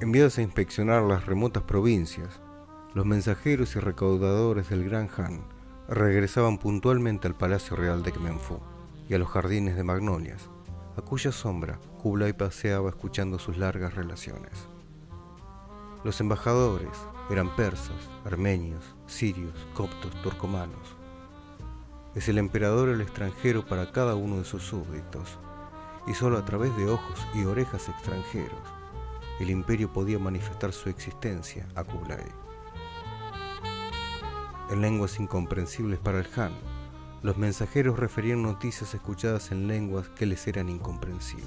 Enviados a inspeccionar las remotas provincias, los mensajeros y recaudadores del Gran Han regresaban puntualmente al Palacio Real de Kmenfu y a los jardines de magnolias, a cuya sombra Kublai paseaba escuchando sus largas relaciones. Los embajadores eran persas, armenios, sirios, coptos, turcomanos. Es el emperador el extranjero para cada uno de sus súbditos, y solo a través de ojos y orejas extranjeros el imperio podía manifestar su existencia a Kublai. En lenguas incomprensibles para el Han, los mensajeros referían noticias escuchadas en lenguas que les eran incomprensibles.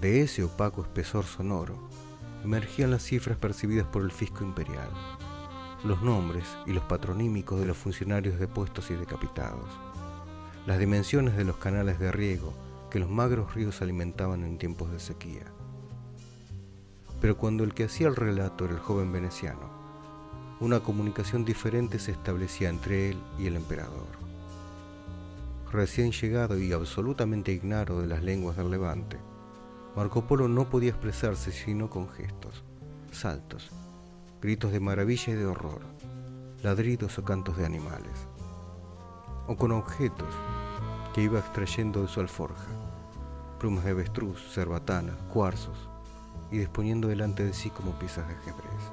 De ese opaco espesor sonoro emergían las cifras percibidas por el fisco imperial, los nombres y los patronímicos de los funcionarios depuestos y decapitados, las dimensiones de los canales de riego que los magros ríos alimentaban en tiempos de sequía. Pero cuando el que hacía el relato era el joven veneciano, una comunicación diferente se establecía entre él y el emperador. Recién llegado y absolutamente ignaro de las lenguas del Levante, Marco Polo no podía expresarse sino con gestos, saltos, gritos de maravilla y de horror, ladridos o cantos de animales, o con objetos que iba extrayendo de su alforja, plumas de avestruz, cerbatanas, cuarzos, y disponiendo delante de sí como piezas de ajedrez.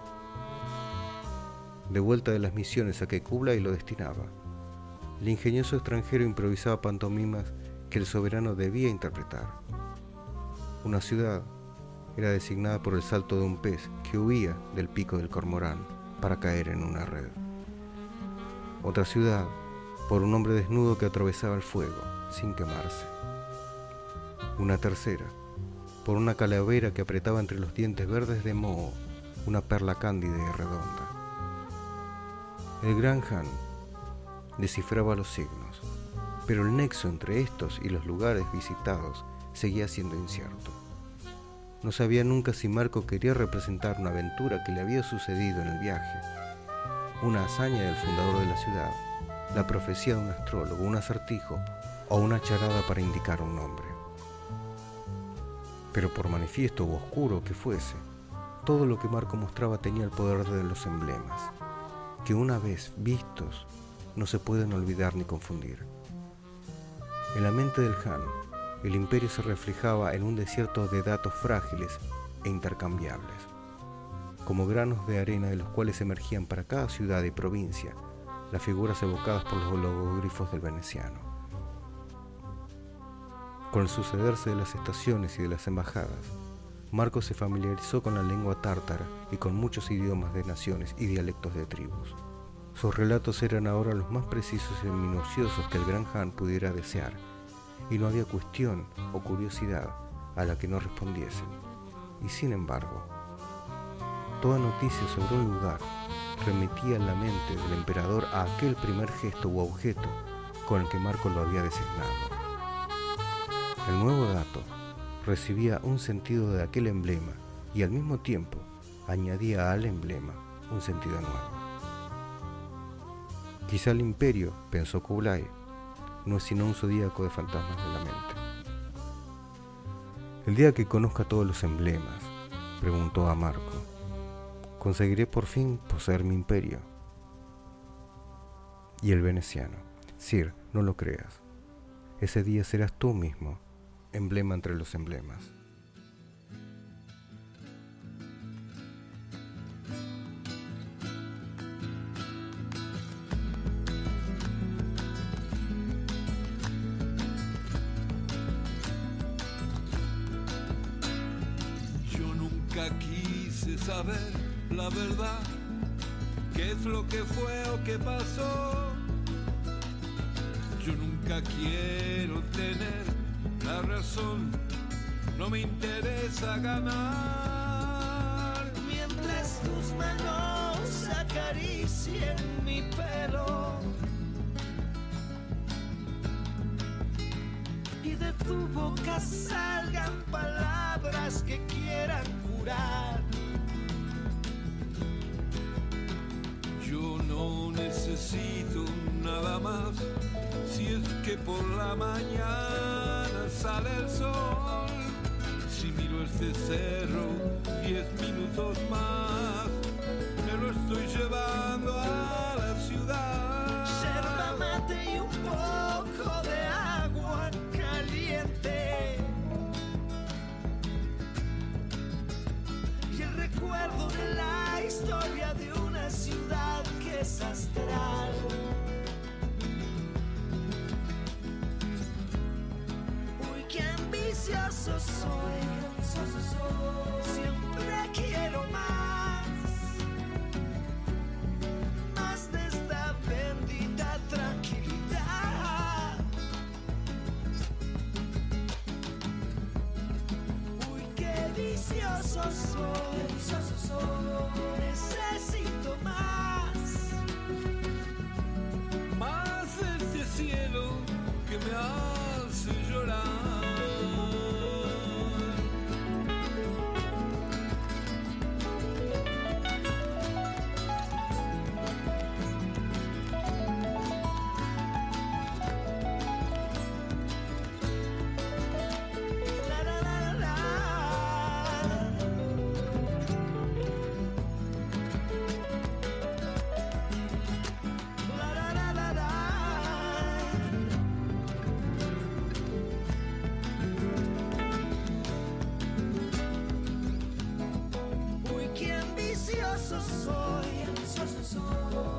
De vuelta de las misiones a que Kublai lo destinaba, el ingenioso extranjero improvisaba pantomimas que el soberano debía interpretar. Una ciudad era designada por el salto de un pez que huía del pico del cormorán para caer en una red. Otra ciudad por un hombre desnudo que atravesaba el fuego sin quemarse. Una tercera por una calavera que apretaba entre los dientes verdes de moho una perla cándida y redonda. El gran Han descifraba los signos, pero el nexo entre estos y los lugares visitados seguía siendo incierto. No sabía nunca si Marco quería representar una aventura que le había sucedido en el viaje, una hazaña del fundador de la ciudad, la profecía de un astrólogo, un acertijo o una charada para indicar un nombre pero por manifiesto o oscuro que fuese, todo lo que Marco mostraba tenía el poder de los emblemas, que una vez vistos no se pueden olvidar ni confundir. En la mente del Han, el imperio se reflejaba en un desierto de datos frágiles e intercambiables, como granos de arena de los cuales emergían para cada ciudad y provincia las figuras evocadas por los logogrifos del veneciano. Con el sucederse de las estaciones y de las embajadas, Marco se familiarizó con la lengua tártara y con muchos idiomas de naciones y dialectos de tribus. Sus relatos eran ahora los más precisos y minuciosos que el gran Han pudiera desear, y no había cuestión o curiosidad a la que no respondiesen. Y sin embargo, toda noticia sobre un lugar remitía en la mente del emperador a aquel primer gesto u objeto con el que Marco lo había designado. El nuevo dato recibía un sentido de aquel emblema y al mismo tiempo añadía al emblema un sentido nuevo. Quizá el imperio, pensó Kublai, no es sino un zodíaco de fantasmas de la mente. El día que conozca todos los emblemas, preguntó a Marco, conseguiré por fin poseer mi imperio. Y el veneciano, Sir, no lo creas, ese día serás tú mismo emblema entre los emblemas. Yo nunca quise saber la verdad, qué es lo que fue o qué pasó. Yo nunca quiero tener la razón, no me interesa ganar. Mientras tus manos acaricien mi pelo y de tu boca salgan palabras que quieran curar. Yo no necesito nada más si es que por la mañana sale el sol. Si miro este cerro, diez minutos más, me lo estoy llevando a la ciudad. Yerba mate y un poco de agua caliente. Y el recuerdo de la historia de una ciudad que es astral. Ambicioso soy. Siempre quiero más. Más de esta bendita tranquilidad. Uy, qué vicioso soy. Listen.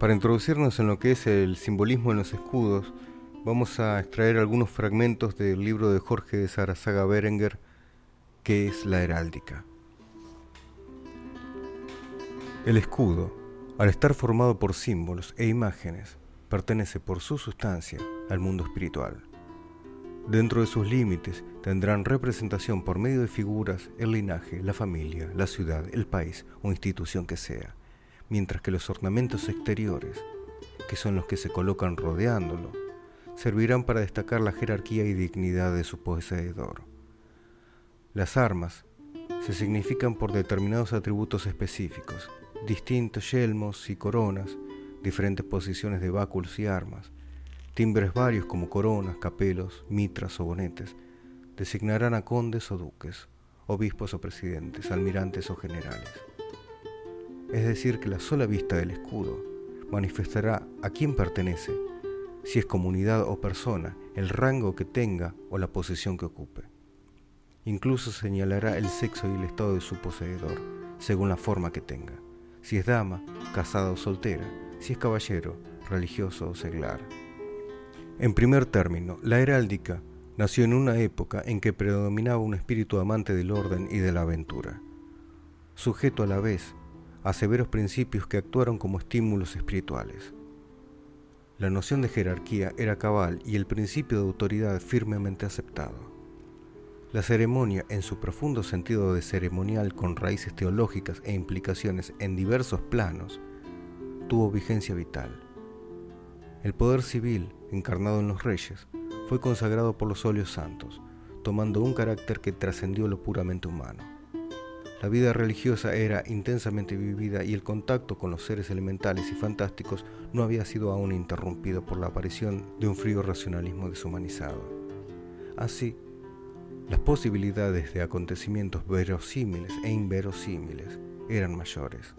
Para introducirnos en lo que es el simbolismo en los escudos, vamos a extraer algunos fragmentos del libro de Jorge de Sarazaga Berenguer, que es la heráldica. El escudo, al estar formado por símbolos e imágenes, pertenece por su sustancia al mundo espiritual. Dentro de sus límites tendrán representación por medio de figuras el linaje, la familia, la ciudad, el país o institución que sea, mientras que los ornamentos exteriores, que son los que se colocan rodeándolo, servirán para destacar la jerarquía y dignidad de su poseedor. Las armas se significan por determinados atributos específicos, distintos yelmos y coronas, diferentes posiciones de báculos y armas, timbres varios como coronas, capelos, mitras o bonetes, designarán a condes o duques, obispos o presidentes, almirantes o generales. Es decir, que la sola vista del escudo manifestará a quién pertenece, si es comunidad o persona, el rango que tenga o la posición que ocupe. Incluso señalará el sexo y el estado de su poseedor, según la forma que tenga, si es dama, casada o soltera, si es caballero, religioso o seglar. En primer término, la heráldica nació en una época en que predominaba un espíritu amante del orden y de la aventura, sujeto a la vez a severos principios que actuaron como estímulos espirituales. La noción de jerarquía era cabal y el principio de autoridad firmemente aceptado. La ceremonia, en su profundo sentido de ceremonial con raíces teológicas e implicaciones en diversos planos, tuvo vigencia vital. El poder civil, encarnado en los reyes, fue consagrado por los óleos santos, tomando un carácter que trascendió lo puramente humano. La vida religiosa era intensamente vivida y el contacto con los seres elementales y fantásticos no había sido aún interrumpido por la aparición de un frío racionalismo deshumanizado. Así, las posibilidades de acontecimientos verosímiles e inverosímiles eran mayores.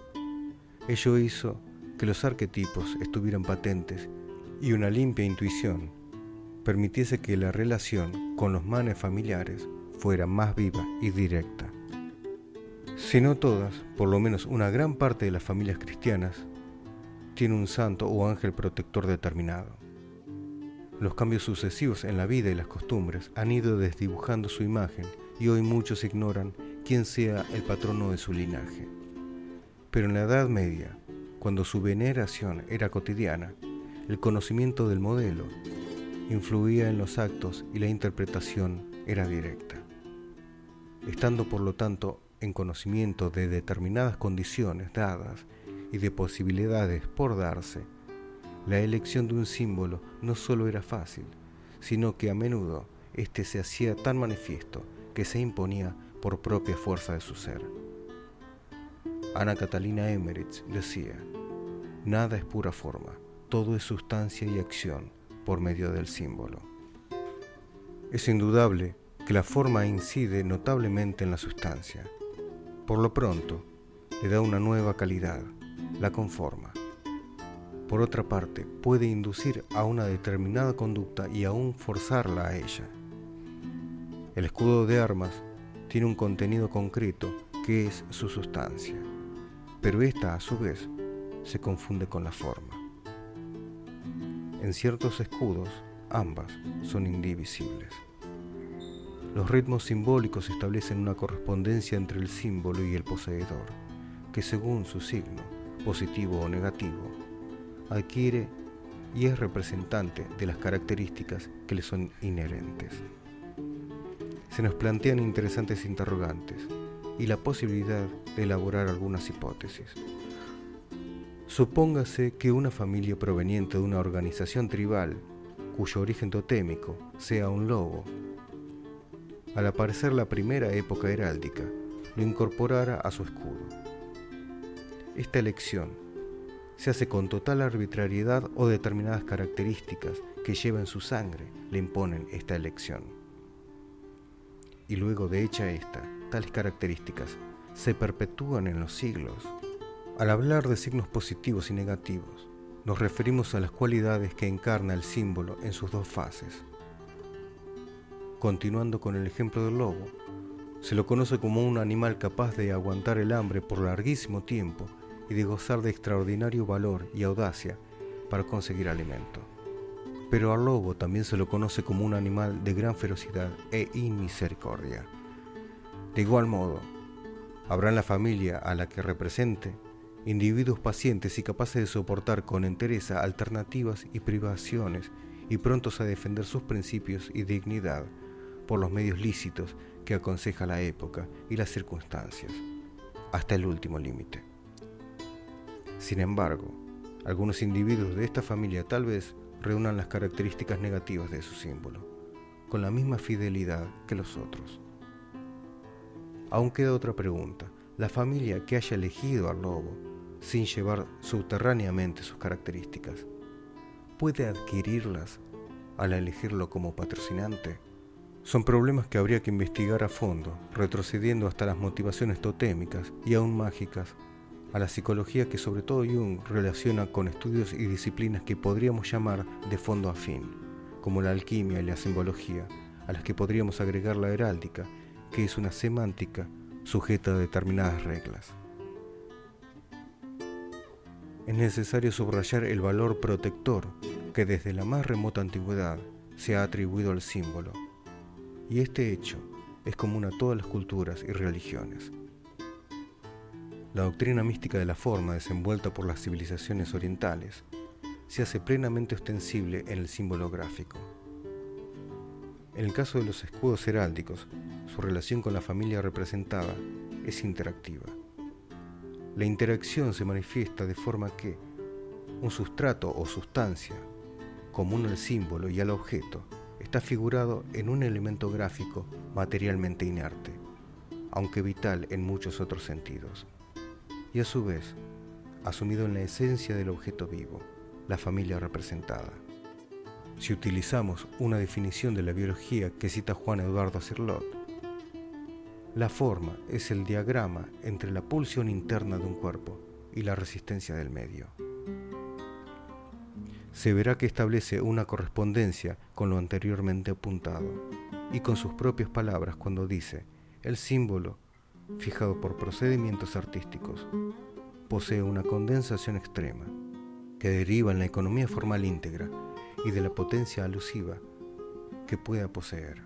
Ello hizo que los arquetipos estuvieran patentes y una limpia intuición permitiese que la relación con los manes familiares fuera más viva y directa. Si no todas, por lo menos una gran parte de las familias cristianas, tiene un santo o ángel protector determinado. Los cambios sucesivos en la vida y las costumbres han ido desdibujando su imagen y hoy muchos ignoran quién sea el patrono de su linaje. Pero en la Edad Media, cuando su veneración era cotidiana, el conocimiento del modelo influía en los actos y la interpretación era directa. Estando por lo tanto en conocimiento de determinadas condiciones dadas y de posibilidades por darse, la elección de un símbolo no solo era fácil, sino que a menudo éste se hacía tan manifiesto que se imponía por propia fuerza de su ser. Ana Catalina Emmerich decía, nada es pura forma, todo es sustancia y acción por medio del símbolo. Es indudable que la forma incide notablemente en la sustancia. Por lo pronto, le da una nueva calidad, la conforma. Por otra parte, puede inducir a una determinada conducta y aún forzarla a ella. El escudo de armas tiene un contenido concreto que es su sustancia, pero esta a su vez se confunde con la forma. En ciertos escudos, ambas son indivisibles. Los ritmos simbólicos establecen una correspondencia entre el símbolo y el poseedor, que según su signo, positivo o negativo, adquiere y es representante de las características que le son inherentes se nos plantean interesantes interrogantes y la posibilidad de elaborar algunas hipótesis. Supóngase que una familia proveniente de una organización tribal, cuyo origen totémico sea un lobo, al aparecer la primera época heráldica, lo incorporara a su escudo. Esta elección se hace con total arbitrariedad o determinadas características que lleva en su sangre le imponen esta elección y luego de hecha esta, tales características se perpetúan en los siglos. Al hablar de signos positivos y negativos, nos referimos a las cualidades que encarna el símbolo en sus dos fases. Continuando con el ejemplo del lobo, se lo conoce como un animal capaz de aguantar el hambre por larguísimo tiempo y de gozar de extraordinario valor y audacia para conseguir alimento pero al lobo también se lo conoce como un animal de gran ferocidad e inmisericordia. De igual modo, habrá en la familia a la que represente individuos pacientes y capaces de soportar con entereza alternativas y privaciones y prontos a defender sus principios y dignidad por los medios lícitos que aconseja la época y las circunstancias, hasta el último límite. Sin embargo, algunos individuos de esta familia tal vez reúnan las características negativas de su símbolo, con la misma fidelidad que los otros. Aún queda otra pregunta. La familia que haya elegido al lobo, sin llevar subterráneamente sus características, ¿puede adquirirlas al elegirlo como patrocinante? Son problemas que habría que investigar a fondo, retrocediendo hasta las motivaciones totémicas y aún mágicas a la psicología que sobre todo Jung relaciona con estudios y disciplinas que podríamos llamar de fondo afín, como la alquimia y la simbología, a las que podríamos agregar la heráldica, que es una semántica sujeta a determinadas reglas. Es necesario subrayar el valor protector que desde la más remota antigüedad se ha atribuido al símbolo, y este hecho es común a todas las culturas y religiones. La doctrina mística de la forma desenvuelta por las civilizaciones orientales se hace plenamente ostensible en el símbolo gráfico. En el caso de los escudos heráldicos, su relación con la familia representada es interactiva. La interacción se manifiesta de forma que un sustrato o sustancia, común al símbolo y al objeto, está figurado en un elemento gráfico materialmente inerte, aunque vital en muchos otros sentidos y a su vez asumido en la esencia del objeto vivo, la familia representada. Si utilizamos una definición de la biología que cita Juan Eduardo Cirlot, la forma es el diagrama entre la pulsión interna de un cuerpo y la resistencia del medio. Se verá que establece una correspondencia con lo anteriormente apuntado y con sus propias palabras cuando dice, el símbolo, fijado por procedimientos artísticos, posee una condensación extrema, que deriva en la economía formal íntegra y de la potencia alusiva que pueda poseer.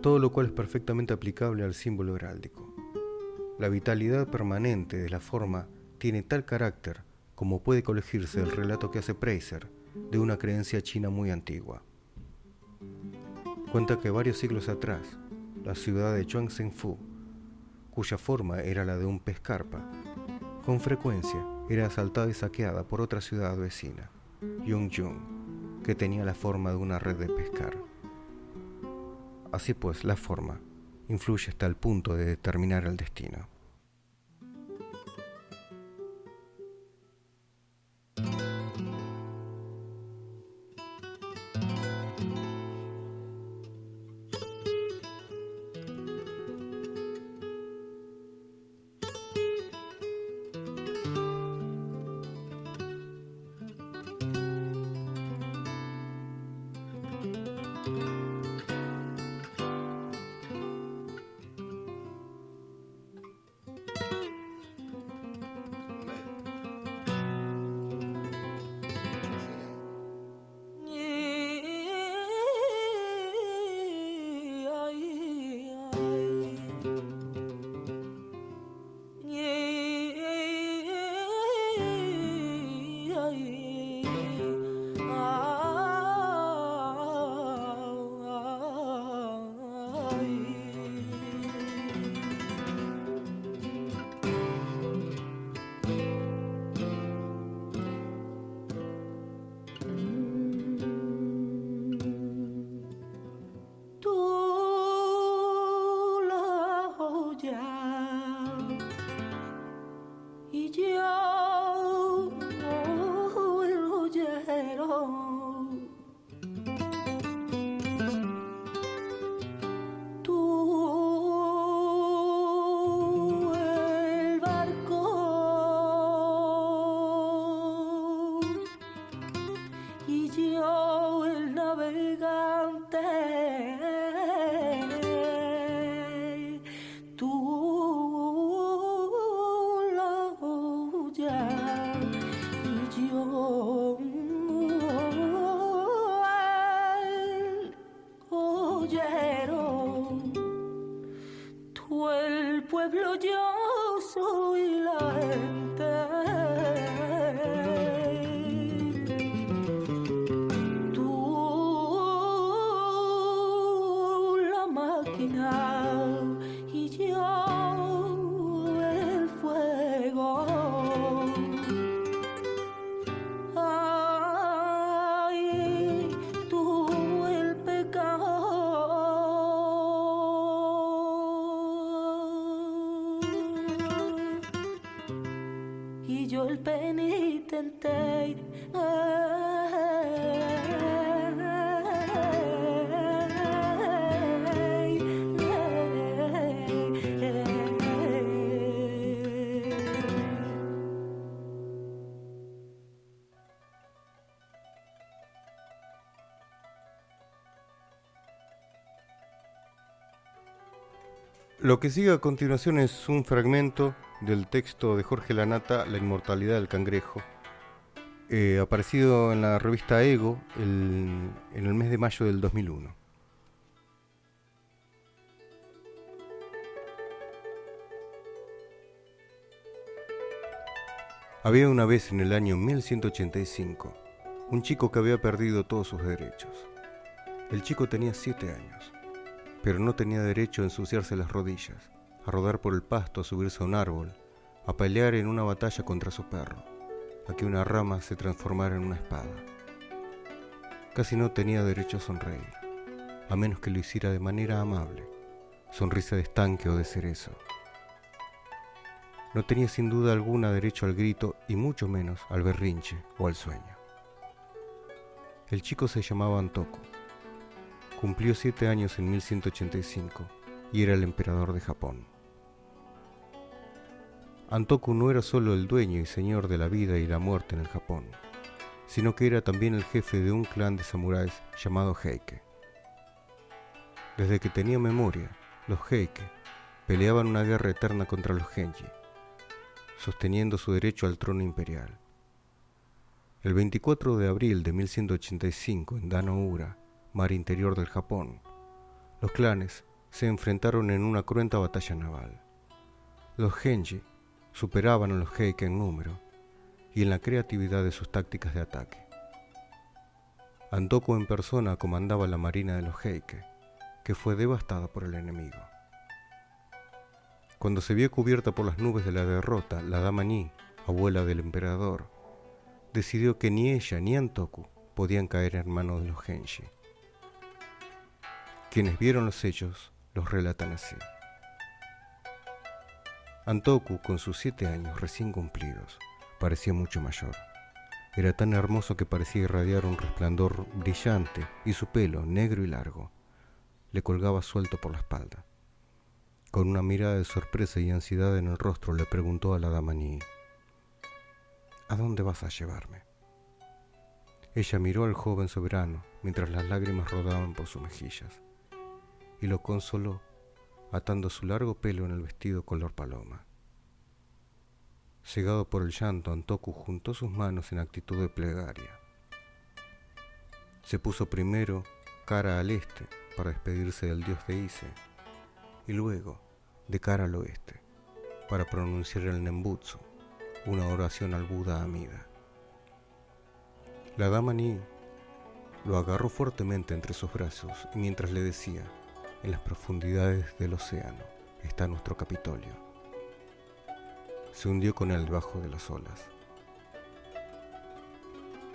Todo lo cual es perfectamente aplicable al símbolo heráldico. La vitalidad permanente de la forma tiene tal carácter como puede colegirse del relato que hace Preiser de una creencia china muy antigua. Cuenta que varios siglos atrás, la ciudad de Chuangzhengfu, cuya forma era la de un pez carpa, con frecuencia era asaltada y saqueada por otra ciudad vecina, Yongjung, que tenía la forma de una red de pescar. Así pues, la forma influye hasta el punto de determinar el destino. so we love Lo que sigue a continuación es un fragmento del texto de Jorge Lanata, La inmortalidad del cangrejo, eh, aparecido en la revista Ego en el mes de mayo del 2001. Había una vez en el año 1185 un chico que había perdido todos sus derechos. El chico tenía siete años pero no tenía derecho a ensuciarse las rodillas, a rodar por el pasto, a subirse a un árbol, a pelear en una batalla contra su perro, a que una rama se transformara en una espada. Casi no tenía derecho a sonreír, a menos que lo hiciera de manera amable, sonrisa de estanque o de cerezo. No tenía sin duda alguna derecho al grito y mucho menos al berrinche o al sueño. El chico se llamaba Antoku Cumplió siete años en 1185 y era el emperador de Japón. Antoku no era solo el dueño y señor de la vida y la muerte en el Japón, sino que era también el jefe de un clan de samuráis llamado Heike. Desde que tenía memoria, los Heike peleaban una guerra eterna contra los Genji, sosteniendo su derecho al trono imperial. El 24 de abril de 1185 en Danoura, mar interior del Japón, los clanes se enfrentaron en una cruenta batalla naval. Los Genji superaban a los Heike en número y en la creatividad de sus tácticas de ataque. Antoku en persona comandaba la marina de los Heike, que fue devastada por el enemigo. Cuando se vio cubierta por las nubes de la derrota, la dama Ni, abuela del emperador, decidió que ni ella ni Antoku podían caer en manos de los Genji. Quienes vieron los hechos los relatan así. Antoku, con sus siete años recién cumplidos, parecía mucho mayor. Era tan hermoso que parecía irradiar un resplandor brillante y su pelo, negro y largo, le colgaba suelto por la espalda. Con una mirada de sorpresa y ansiedad en el rostro le preguntó a la dama Ni, ¿A dónde vas a llevarme? Ella miró al joven soberano mientras las lágrimas rodaban por sus mejillas y lo consoló atando su largo pelo en el vestido color paloma. Cegado por el llanto, Antoku juntó sus manos en actitud de plegaria. Se puso primero cara al este para despedirse del dios de Ise y luego de cara al oeste para pronunciar el Nembutsu, una oración al Buda Amida. La dama Ni lo agarró fuertemente entre sus brazos y mientras le decía, en las profundidades del océano está nuestro Capitolio se hundió con él debajo de las olas.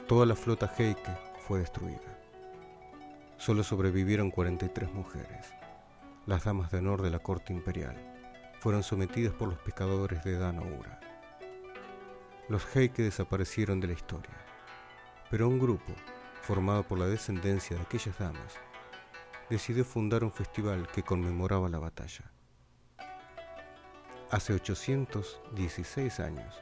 Toda la flota Heike fue destruida. Solo sobrevivieron 43 mujeres. Las damas de honor de la corte imperial fueron sometidas por los pescadores de Danoura. Los Heike desaparecieron de la historia, pero un grupo, formado por la descendencia de aquellas damas, decidió fundar un festival que conmemoraba la batalla. Hace 816 años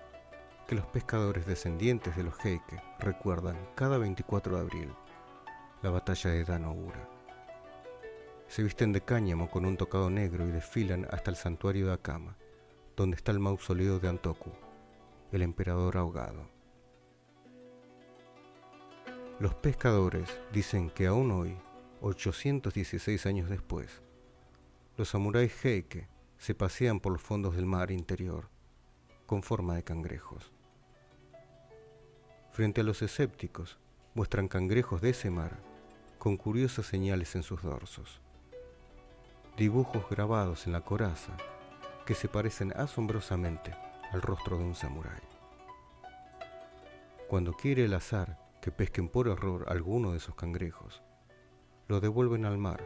que los pescadores descendientes de los Heike recuerdan cada 24 de abril la batalla de Danoura. Se visten de cáñamo con un tocado negro y desfilan hasta el santuario de Akama, donde está el mausoleo de Antoku, el emperador ahogado. Los pescadores dicen que aún hoy, 816 años después, los samuráis Heike se pasean por los fondos del mar interior con forma de cangrejos. Frente a los escépticos, muestran cangrejos de ese mar con curiosas señales en sus dorsos. Dibujos grabados en la coraza que se parecen asombrosamente al rostro de un samurái. Cuando quiere el azar que pesquen por error alguno de esos cangrejos, lo devuelven al mar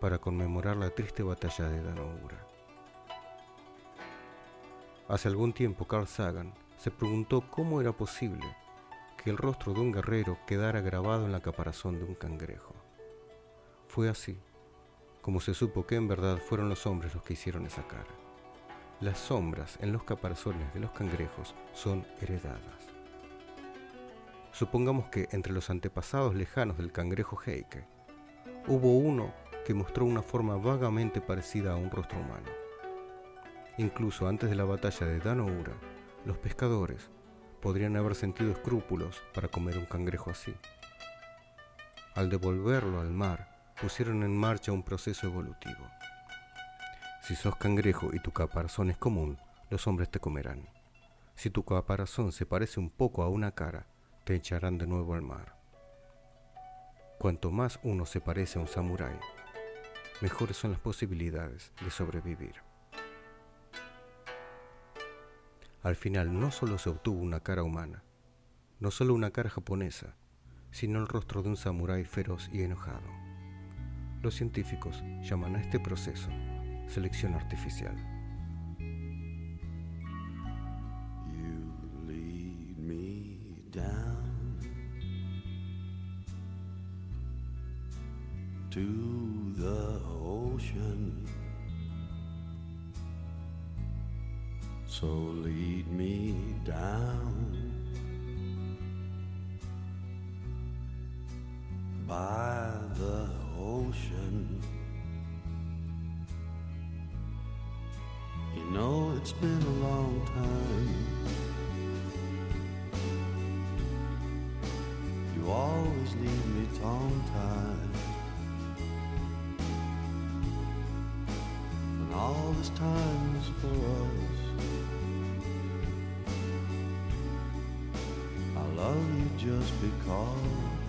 para conmemorar la triste batalla de Danoura. Hace algún tiempo Carl Sagan se preguntó cómo era posible que el rostro de un guerrero quedara grabado en la caparazón de un cangrejo. Fue así como se supo que en verdad fueron los hombres los que hicieron esa cara. Las sombras en los caparazones de los cangrejos son heredadas. Supongamos que entre los antepasados lejanos del cangrejo Heike hubo uno que mostró una forma vagamente parecida a un rostro humano. Incluso antes de la batalla de Danoura, los pescadores podrían haber sentido escrúpulos para comer un cangrejo así. Al devolverlo al mar, pusieron en marcha un proceso evolutivo. Si sos cangrejo y tu caparazón es común, los hombres te comerán. Si tu caparazón se parece un poco a una cara, te echarán de nuevo al mar. Cuanto más uno se parece a un samurái, mejores son las posibilidades de sobrevivir. Al final no solo se obtuvo una cara humana, no solo una cara japonesa, sino el rostro de un samurái feroz y enojado. Los científicos llaman a este proceso selección artificial. To the ocean. So lead me down by the ocean. You know it's been a long time. You always leave me tongue tied. This time is for us. I love you just because.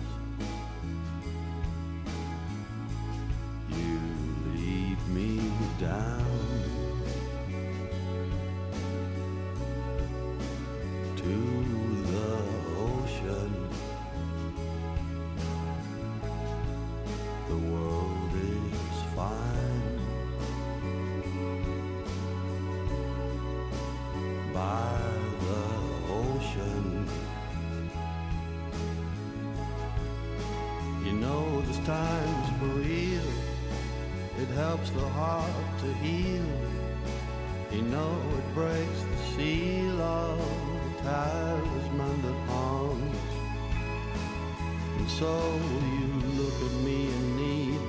So you look at me and need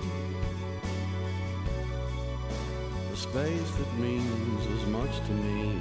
the space that means as much to me.